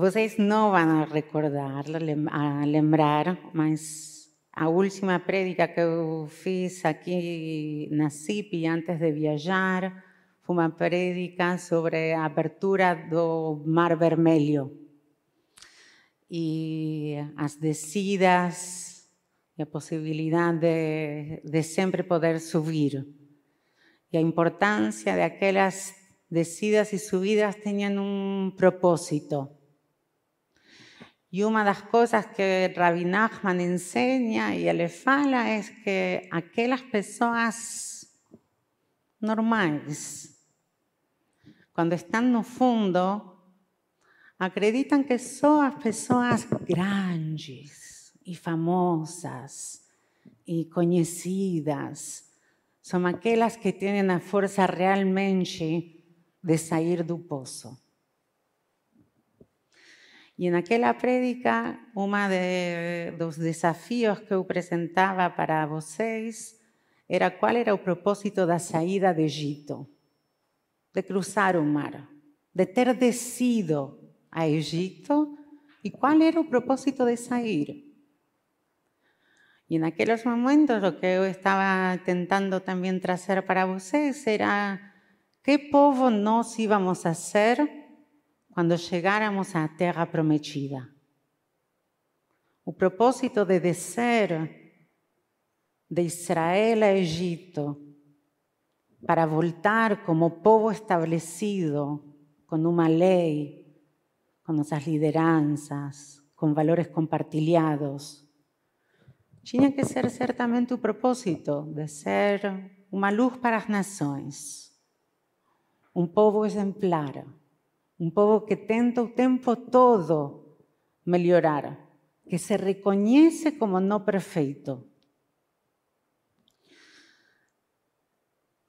vocês não vão recordar, lembrar, mas a última prédica que eu fiz aqui na antes de viajar foi uma prédica sobre a abertura do Mar Vermelho e as descidas e a possibilidade de, de sempre poder subir. E a importância de aquelas descidas e subidas tinham um propósito. Y una de las cosas que Rabbi Nachman enseña y él fala es que aquellas personas normales, cuando están no fundo, acreditan que son las personas grandes y famosas y conocidas. Son aquellas que tienen la fuerza realmente de salir del pozo. Y en aquella prédica, uno de los desafíos que yo presentaba para vocês era cuál era el propósito de la salida de Egipto, de cruzar o mar, de ter descido a Egipto y cuál era el propósito de salir. Y en aquellos momentos lo que yo estaba intentando también traer para vocês era qué povo nos íbamos a hacer cuando llegáramos a la tierra prometida. El propósito de descer de Israel a Egipto para voltar como povo establecido con una ley, con nuestras lideranzas, con valores compartidos. Tiene que ser ciertamente un propósito de ser una luz para las naciones, un povo ejemplar, un povo que tenta o tempo todo melhorar, que se reconhece como não perfeito.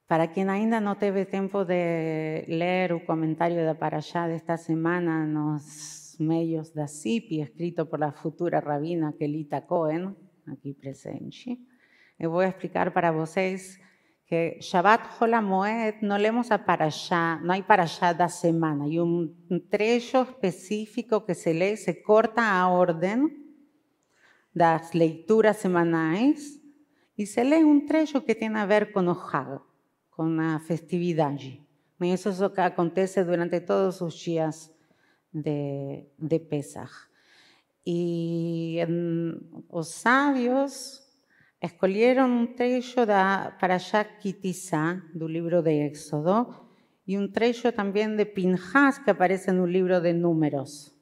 Para quem ainda não teve tempo de ler o comentário da Parashá desta semana nos meios da CIP, escrito por a futura rabina Kelita Cohen, aqui presente, eu vou explicar para vocês que Shabbat Moed no leemos a allá, no hay para allá da semana, hay un trecho específico que se lee, se corta a orden las lecturas semanales y se lee un trecho que tiene a ver con o con la festividad. Eso es lo que acontece durante todos los días de, de Pesach. Y los sabios escolheram um trecho da Parashá Kitizá, do livro de Éxodo, e um trecho também de Pinhas, que aparece no livro de Números.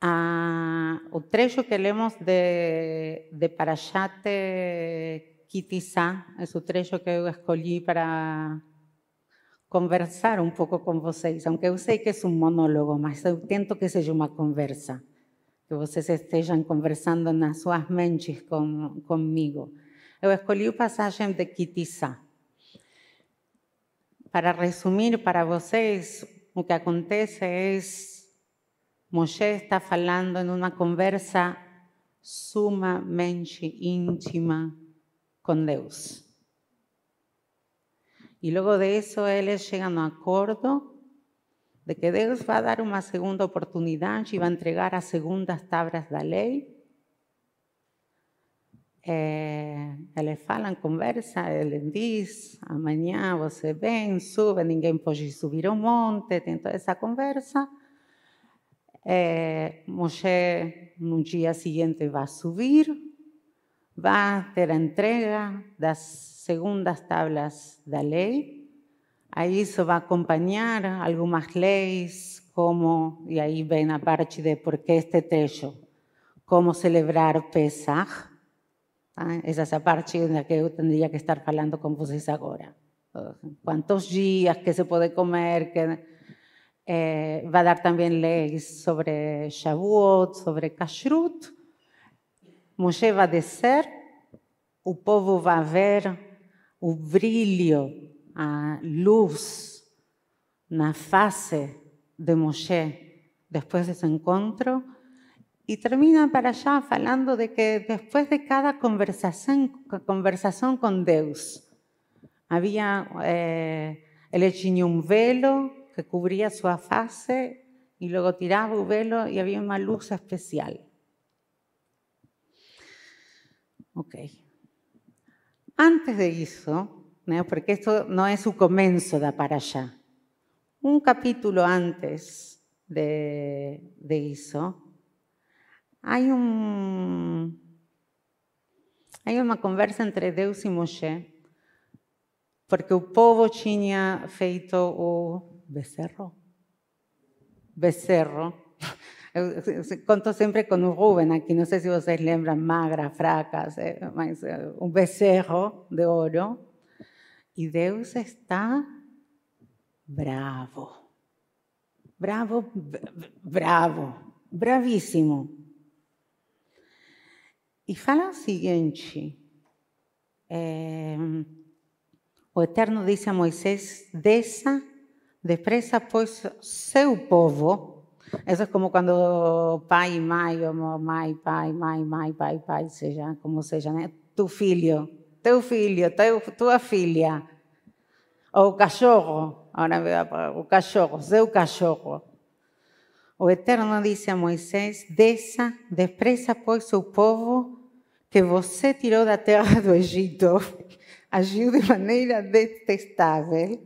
Ah, o trecho que lemos de, de Parashat Kitizá é o trecho que escolhi para conversar um pouco com vocês, aunque eu sei que é um monólogo, mas eu tento que seja uma conversa que vocês estejam conversando nas suas mentes com, comigo. Eu escolhi o passagem de Kitizá. Para resumir para vocês, o que acontece é Moshe está falando em uma conversa sumamente íntima com Deus. E logo disso, eles chegam a acordo de que Deus vai dar uma segunda oportunidade e vai entregar as segundas tablas da lei. É, eles falam, conversa, ele diz, amanhã você vem, sube, ninguém pode subir ao monte, tem toda essa conversa. É, Moshe, no dia seguinte, vai subir, vai ter a entrega das segundas tablas da lei, Ahí eso va a acompañar algunas leyes, como, y ahí ven a parte de por qué este trecho, cómo celebrar Pesach. Ah, esa es la parte la que yo tendría que estar hablando con ustedes ahora. Cuántos días que se puede comer, que eh, va a dar también leyes sobre Shavuot, sobre Kashrut. Moshe va a descer, el povo va a ver el brillo a luz na face de Moshe después de ese encuentro y termina para allá hablando de que después de cada conversación, conversación con Dios, había, eh, él un velo que cubría su fase y luego tiraba el velo y había una luz especial. Ok. Antes de eso, porque esto no es su comienzo da para allá, un capítulo antes de, de eso, hay un hay una conversa entre Deus y Moshe, porque el povo tinha feito o becerro. Becerro. Eu conto sempre com o Ruben aqui, não sei se vocês lembram, magra, fraca, mas um becerro de ouro. E Deus está bravo. Bravo, bravo, bravíssimo. E fala o seguinte: é, o Eterno disse a Moisés: desça depressa, pois seu povo. Isso é como quando pai e mãe, mãe, pai, mãe, mãe, pai, pai, seja como seja, né? Tu filho, teu filho, teu, tua filha. Ou o cachorro, agora o cachorro, seu cachorro. O Eterno disse a Moisés: desça depressa, pois seu povo que você tirou da terra do Egito agiu de maneira detestável.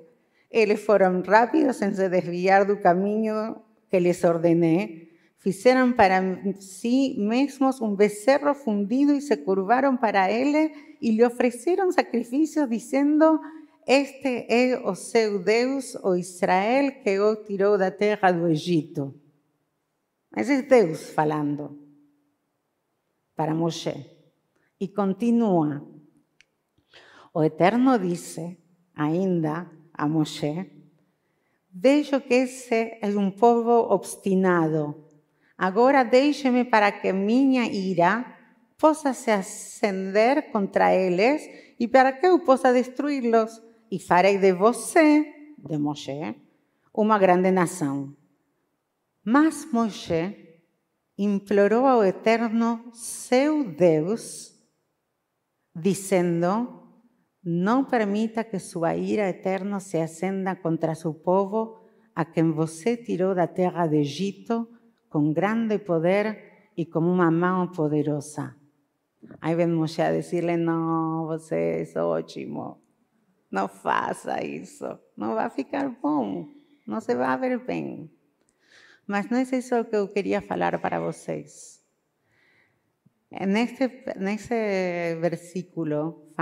Eles foram rápidos em se desviar do caminho que lhes ordenei. Fizeram para si mesmos um becerro fundido e se curvaram para ele e lhe ofereceram sacrifícios, dizendo: Este é o seu Deus, o Israel, que o tirou da terra do Egito. Esse é Deus falando para Moisés. Y continúa. O Eterno dice ainda a Moshe, Vejo que ese es un povo obstinado. Agora deixe-me para que minha ira possa se acender contra eles e para que eu possa destruí-los. E farei de você, de Moshe, uma grande nação. Mas Moshe implorou ao Eterno, seu Deus, diciendo, no permita que su ira eterna se ascenda contra su povo, a quien você tiró da terra de Egipto con grande poder y con una mano poderosa. Aí vem Moshe a decirle, no, você é ótimo, não faça isso, não vai ficar bom, não se vai ver bem. Mas não é isso que eu queria falar para vocês. En este, en ese versículo,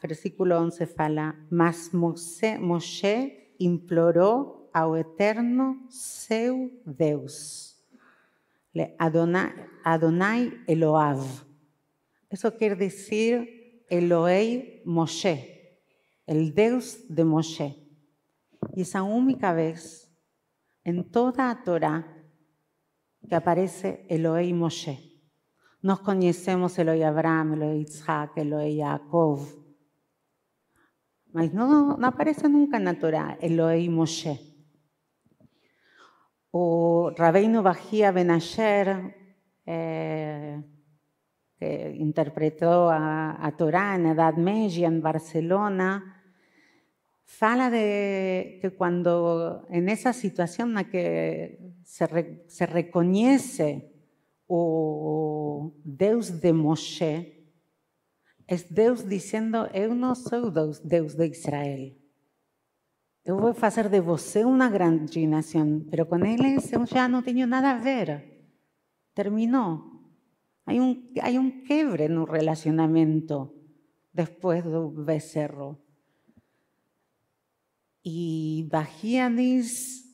versículo 11 fala, mas Moshe, imploró ao eterno seu Deus, Adonai, Adonai Eloav. Eso quiere decir Elohei Moshe, el Deus de Moshe. Y esa única vez en toda la Torah que aparece Elohei Moshe. Nos conhecemos Eloi Abraham, Eloi Isaac, Eloi Jacob. Mas não, não aparece nunca na Torá Eloi Moshe. O Rabbeinu Bahia Benasher, eh, que interpretou a, a Torá na Idade Média em Barcelona, fala de que quando, em essa situação na que se, re, se reconhece o Deus de Moshe es Deus diciendo, eu não sou Deus, Deus de Israel. Eu vou fazer de você uma grande nação, pero com eles eu já não tenho nada a ver. Terminou. Há um, há um quebre no relacionamento depois do becerro. E Bahia diz,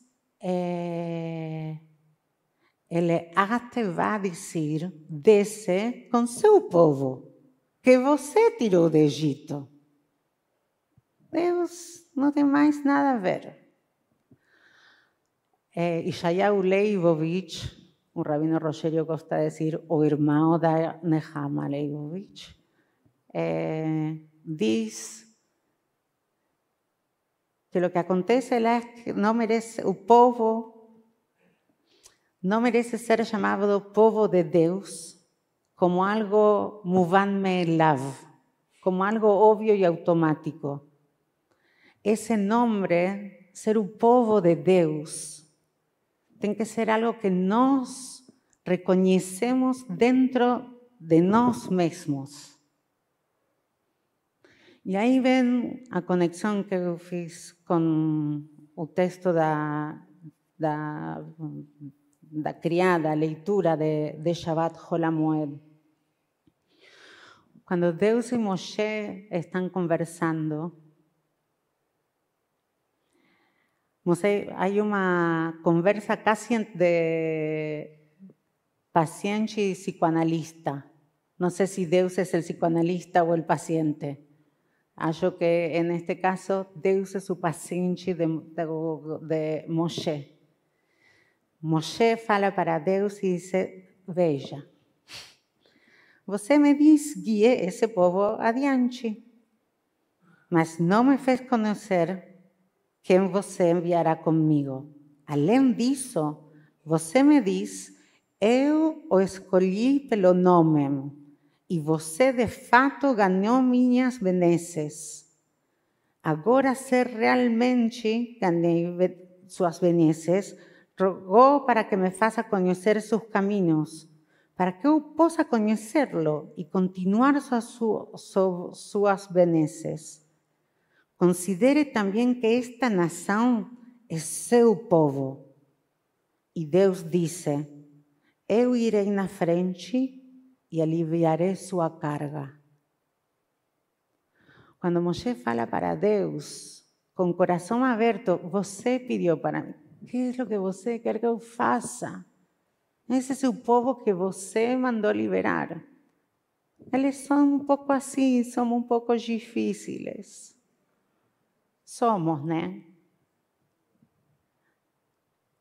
eh, ele até vai dizer: desce com seu povo, que você tirou do Egito. Deus não tem mais nada a ver. É, Ishayahu Leibovich, o rabino Rogério gosta de dizer, o irmão da Nehama Leibovich, é, diz que o que acontece é que não merece, o povo no merece ser llamado povo de Dios como algo love, como algo obvio y automático. Ese nombre ser o povo de Deus. Tem que ser algo que nós reconhecemos dentro de nós mesmos. E aí vem a conexão que eu fiz com o texto da, da, da criada, a leitura de, de Shabbat Holamoed. Quando Deus e Moshe estão conversando, Moshe, hay una conversa casi de paciente y psicoanalista. No sé si Deus es el psicoanalista o el paciente. Acho que en este caso Deus es su paciente de, de, de Moshe. Moshe fala para Deus e dice, veja, você me diz, guie esse povo adiante, mas não me fez conhecer quem você enviará comigo. Além disso, você me diz, eu o escolhi pelo nome, e você de fato ganhou minhas benesses. Agora, se realmente ganhei suas benesses, rogou para que me faça conhecer seus caminhos, para que eu possa conhecê-lo e continuar suas, suas benesses. Considere também que esta nação é seu povo. E Deus disse: Eu irei na frente e aliviarei sua carga. Quando Moshe fala para Deus, com o coração aberto, você pediu para mim. O que é o que você quer que eu faça? Esse é o povo que você mandou liberar. Eles são um pouco assim, são um pouco difíceis somos, né?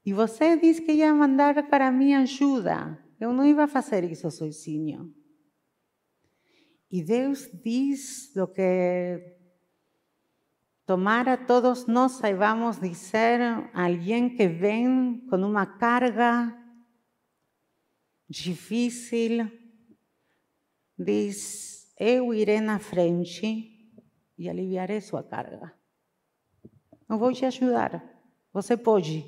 E você disse que ia mandar para mim ajuda. Eu não ia fazer isso sozinho. E Deus diz do que tomara todos nós saibamos dizer alguém que vem com uma carga difícil, diz: Eu irei na frente e aliviarei sua carga. Eu vou te ajudar. Você pode.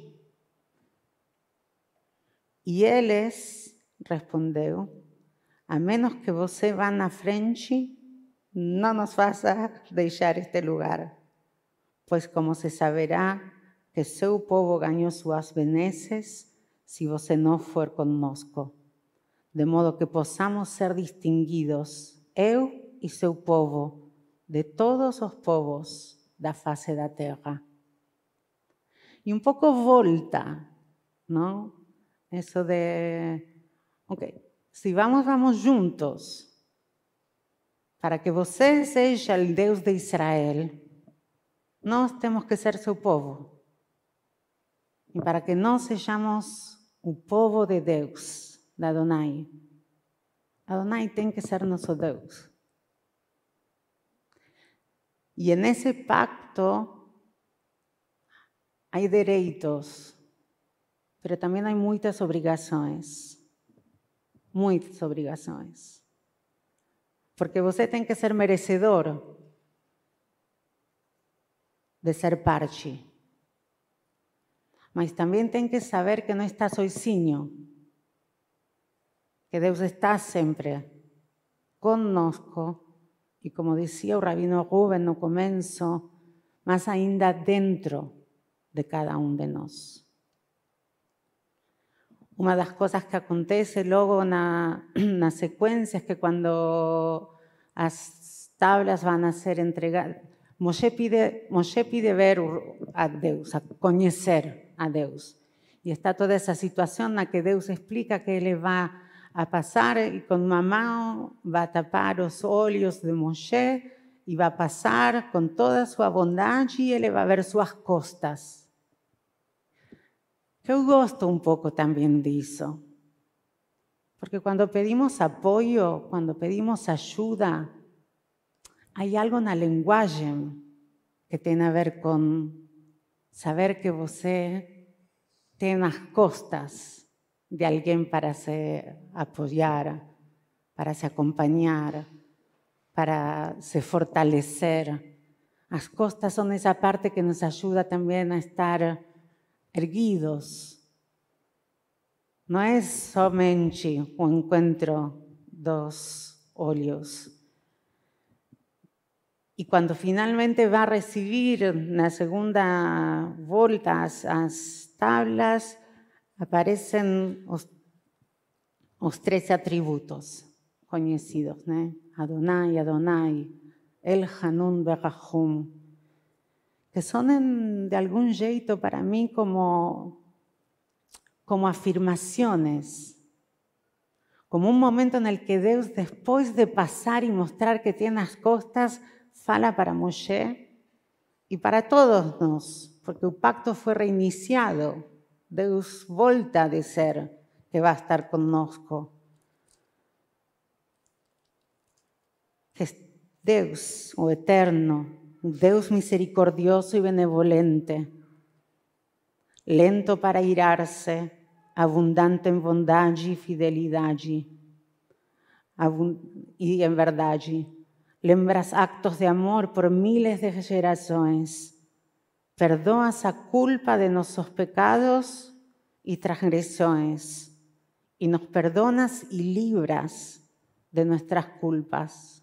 E eles respondeu: a menos que você vá na frente, não nos faça deixar este lugar, pois como se saberá que seu povo ganhou suas benesses se você não for conosco, de modo que possamos ser distinguidos, eu e seu povo, de todos os povos da face da terra y un poco volta, ¿no? Eso de, ok, si vamos, vamos juntos. Para que você seja o Deus de Israel, nós temos que ser seu povo. E para que nós sejamos o povo de Deus, da Adonai, Adonai tem que ser nosso Deus. E nesse pacto hay derechos, pero también hay muchas obrigaciones. Muchas obrigaciones. Porque você tem que ser merecedor de ser parte. Mas também tem que saber que não está sozinho. Que Deus está sempre conosco. E como dizia o Rabino Ruben no começo, mais ainda dentro de cada um de nós. Uma das coisas que acontece logo na, na sequência é que quando as tablas vão a ser entregadas, Moshe pide, Moshe pide ver a Deus, a conhecer a Deus. E está toda essa situação na que Deus explica que ele vai a passar e com uma mão vai tapar os olhos de Moshe e vai passar com toda a sua bondade e ele vai ver suas costas. Eu gosto um pouco também disso. Porque quando pedimos apoio, quando pedimos ajuda, há algo na linguagem que tem a ver com saber que você tem as costas de alguém para se apoiar, para se acompanhar, para se fortalecer, Las costas son esa parte que nos ayuda también a estar erguidos. No es solamente un encuentro dos óleos. Y cuando finalmente va a recibir la segunda vuelta las tablas, aparecen los, tres atributos conocidos, Adonai, Adonai, El Hanun Berahum, que son de algún jeito para mí como, como afirmaciones como un momento en el que Dios, después de pasar y mostrar que tiene las costas, fala para Moshe y para todos nos, porque el pacto fue reiniciado. Dios volta a ser que va a estar connosco. Es Dios, o eterno, Dios misericordioso y benevolente, lento para irarse, abundante em bondade e fidelidade. E em verdade, lembras actos de amor por miles de gerações. Perdoas a culpa de nossos pecados e transgressões, e nos perdonas e libras de nossas culpas.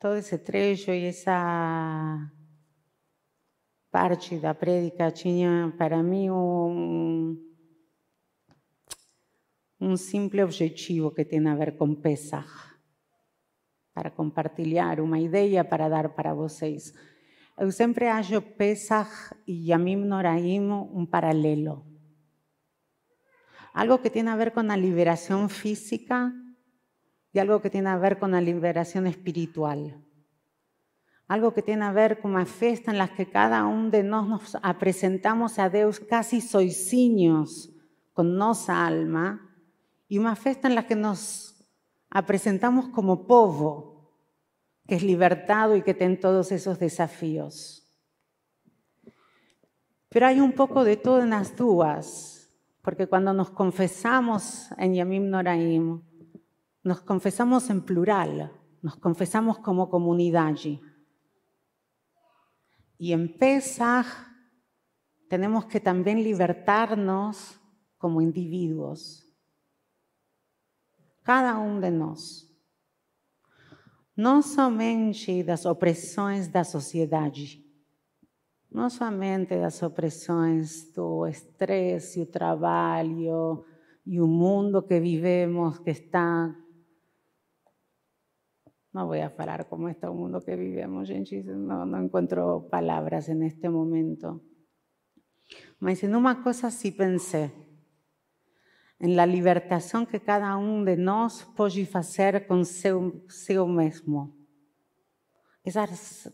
Todo esse trecho e essa parte da prédica tinha para mim um, um simples objetivo que tem a ver com Pesach, para compartilhar uma ideia para dar para vocês. Eu sempre acho Pesach e Yamim Noraim um paralelo. Algo que tem a ver com a liberação física e algo que tem a ver com a liberação espiritual algo que tiene a ver con una fiesta en la que cada uno de nosotros nos presentamos a Dios casi soisinhos con nuestra alma y una fiesta en la que nos presentamos como povo, que es libertado y que tiene todos esos desafíos. Pero hay un poco de todo en las dudas, porque cuando nos confesamos en Yamim Noraim, nos confesamos en plural, nos confesamos como comunidad. Y en Pesach tenemos que también libertarnos como individuos, cada uno de nosotros. Não somente das opressões da sociedade, não somente das opressões do estresse, o trabalho e o mundo que vivemos que está no voy a hablar como está el mundo que vivimos, gente, no, no encuentro palabras en este momento. Mas en una cosa sí pensé, en la libertación que cada uno de nosotros puede hacer con seu, seu mesmo. Esa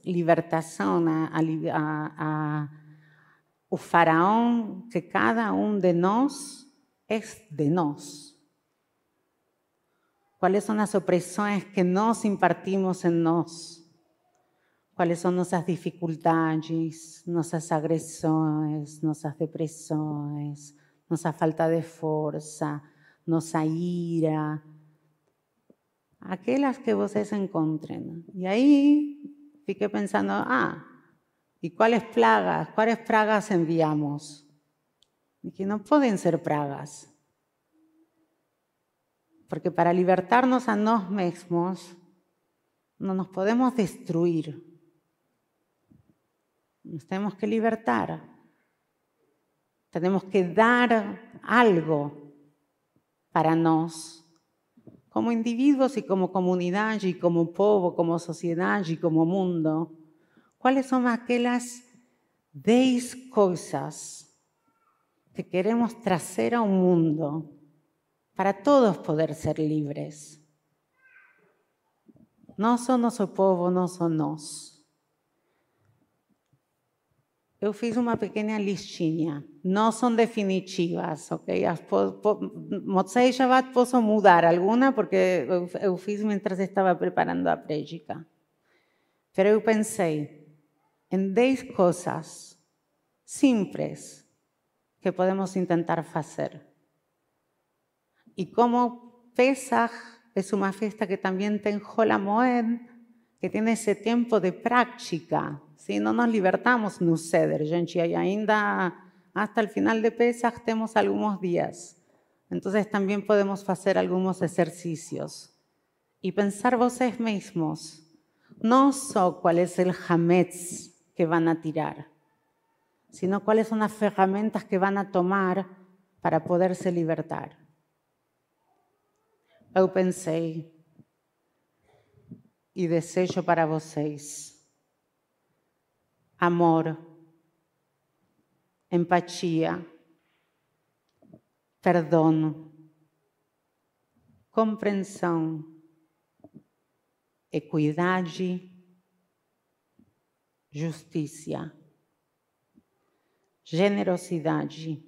libertación a, a, a, faraón que cada uno de nosotros es de nosotros cuáles son las opresiones que nos impartimos en nos, cuáles son nuestras dificultades, nuestras agresiones, nuestras depresiones, nuestra falta de fuerza, nuestra ira, aquellas que ustedes encuentren. Y ahí fiqué pensando, ah, ¿y cuáles plagas, cuáles plagas enviamos? Y que no pueden ser plagas. Porque para libertarnos a nosotros mismos, no nos podemos destruir. Nos tenemos que libertar. Tenemos que dar algo para nos, como individuos y como comunidad y como pueblo, como sociedad y como mundo. ¿Cuáles son aquellas 10 cosas que queremos traer a un mundo para todos poder ser libres. No son nuestro pueblo, no son nós. Eu fiz uma pequena listinha. Não são definitivas, ok? As Motzei Shabbat posso mudar alguma, porque eu, eu fiz mientras estava preparando a prédica. Mas eu pensei em 10 coisas simples que podemos tentar fazer. Y como Pesach es una fiesta que también tiene Moed, que tiene esse tempo de prática. ¿Sí? Não nos libertamos no ceder, gente, e ainda hasta o final de Pesach temos alguns dias. Então, também podemos fazer alguns exercícios e pensar vocês mesmos, não só qual é o hametz que vão a tirar, sino quais são as ferramentas que vão a tomar para poder se libertar. Eu pensei e desejo para vocês amor, empatia, perdão, compreensão, equidade, justiça, generosidade,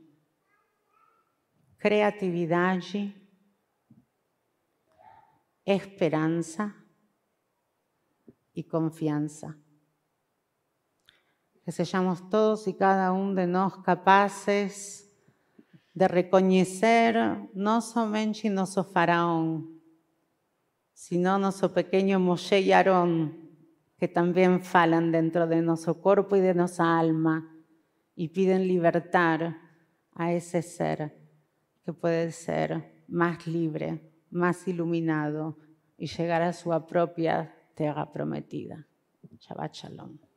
criatividade, esperança y confianza. Que seamos todos y cada uno de nosotros capaces de reconocer no solamente nuestro faraón, sino nuestro pequeño Moshe y Aarón, que también falan dentro de nuestro cuerpo y de nuestra alma y piden libertar a ese ser que puede ser más libre, más iluminado y llegar a su propia tierra prometida. Shabbat Shalom.